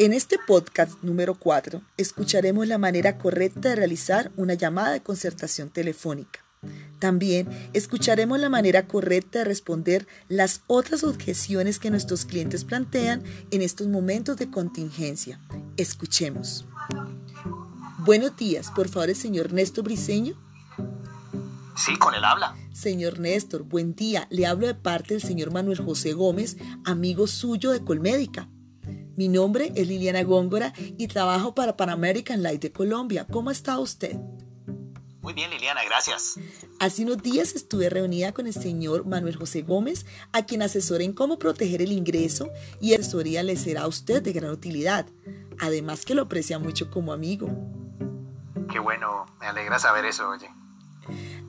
En este podcast número 4 escucharemos la manera correcta de realizar una llamada de concertación telefónica. También escucharemos la manera correcta de responder las otras objeciones que nuestros clientes plantean en estos momentos de contingencia. Escuchemos. Buenos días, por favor, el señor Néstor Briseño. Sí, con él habla. Señor Néstor, buen día. Le hablo de parte del señor Manuel José Gómez, amigo suyo de Colmédica. Mi nombre es Liliana Góngora y trabajo para Pan American Light de Colombia. ¿Cómo está usted? Muy bien, Liliana, gracias. Hace unos días estuve reunida con el señor Manuel José Gómez, a quien asesoré en cómo proteger el ingreso y asesoría le será a usted de gran utilidad. Además que lo aprecia mucho como amigo. Qué bueno, me alegra saber eso, oye.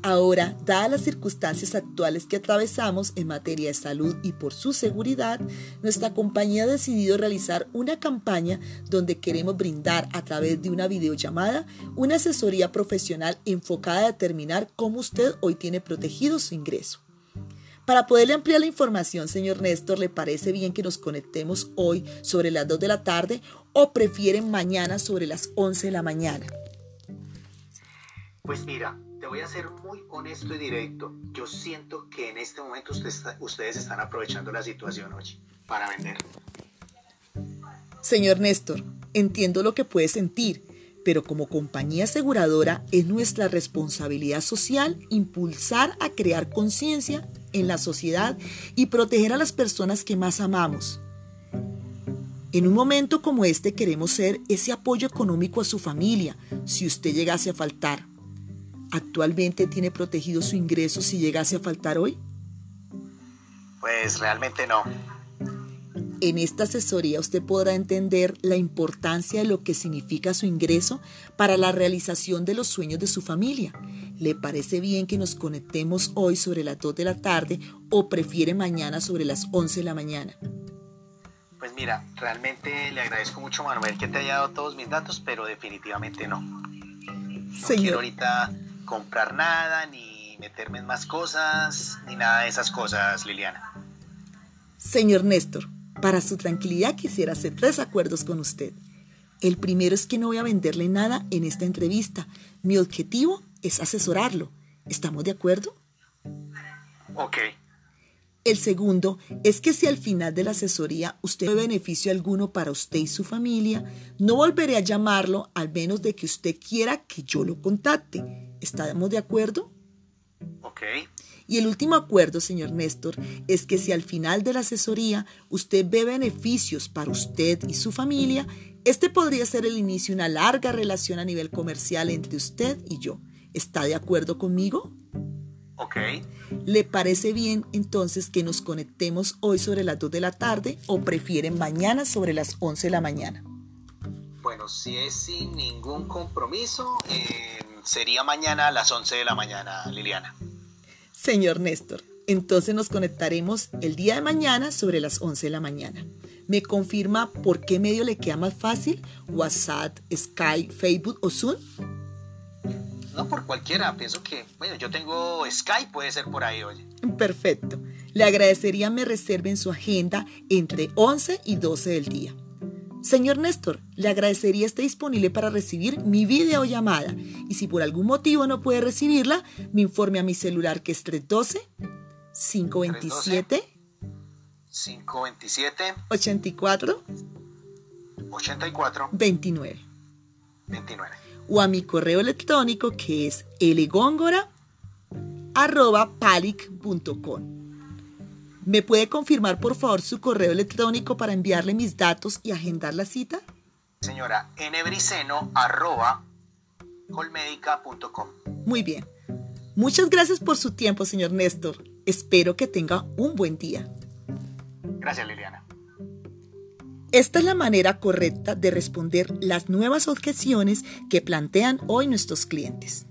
Ahora, dadas las circunstancias actuales que atravesamos en materia de salud y por su seguridad, nuestra compañía ha decidido realizar una campaña donde queremos brindar a través de una videollamada una asesoría profesional enfocada a determinar cómo usted hoy tiene protegido su ingreso. Para poderle ampliar la información, señor Néstor, ¿le parece bien que nos conectemos hoy sobre las 2 de la tarde o prefieren mañana sobre las 11 de la mañana? Pues mira, voy a ser muy honesto y directo. Yo siento que en este momento ustedes están aprovechando la situación hoy para vender. Señor Néstor, entiendo lo que puede sentir, pero como compañía aseguradora es nuestra responsabilidad social impulsar a crear conciencia en la sociedad y proteger a las personas que más amamos. En un momento como este queremos ser ese apoyo económico a su familia si usted llegase a faltar. ¿Actualmente tiene protegido su ingreso si llegase a faltar hoy? Pues realmente no. En esta asesoría usted podrá entender la importancia de lo que significa su ingreso para la realización de los sueños de su familia. ¿Le parece bien que nos conectemos hoy sobre las 2 de la tarde o prefiere mañana sobre las 11 de la mañana? Pues mira, realmente le agradezco mucho Manuel que te haya dado todos mis datos, pero definitivamente no. No Señor. ahorita comprar nada, ni meterme en más cosas, ni nada de esas cosas, Liliana. Señor Néstor, para su tranquilidad quisiera hacer tres acuerdos con usted. El primero es que no voy a venderle nada en esta entrevista. Mi objetivo es asesorarlo. ¿Estamos de acuerdo? Ok. El segundo es que si al final de la asesoría usted ve beneficio alguno para usted y su familia, no volveré a llamarlo al menos de que usted quiera que yo lo contacte. ¿Estamos de acuerdo? Ok. Y el último acuerdo, señor Néstor, es que si al final de la asesoría usted ve beneficios para usted y su familia, este podría ser el inicio de una larga relación a nivel comercial entre usted y yo. ¿Está de acuerdo conmigo? Ok. ¿Le parece bien entonces que nos conectemos hoy sobre las 2 de la tarde o prefieren mañana sobre las 11 de la mañana? Bueno, si es sin ningún compromiso, eh, sería mañana a las 11 de la mañana, Liliana. Señor Néstor, entonces nos conectaremos el día de mañana sobre las 11 de la mañana. ¿Me confirma por qué medio le queda más fácil? ¿WhatsApp, Skype, Facebook o Zoom? No por cualquiera, pienso que, bueno, yo tengo Skype, puede ser por ahí, oye. Perfecto. Le agradecería me reserve en su agenda entre 11 y 12 del día. Señor Néstor, le agradecería esté disponible para recibir mi videollamada y si por algún motivo no puede recibirla, me informe a mi celular que es 312 527 527 84 84 29 29. o a mi correo electrónico que es legongora@palic.com. ¿Me puede confirmar por favor su correo electrónico para enviarle mis datos y agendar la cita? Señora, nbriceno arroba colmedica.com. Muy bien. Muchas gracias por su tiempo, señor Néstor. Espero que tenga un buen día. Gracias, Liliana. Esta es la manera correcta de responder las nuevas objeciones que plantean hoy nuestros clientes.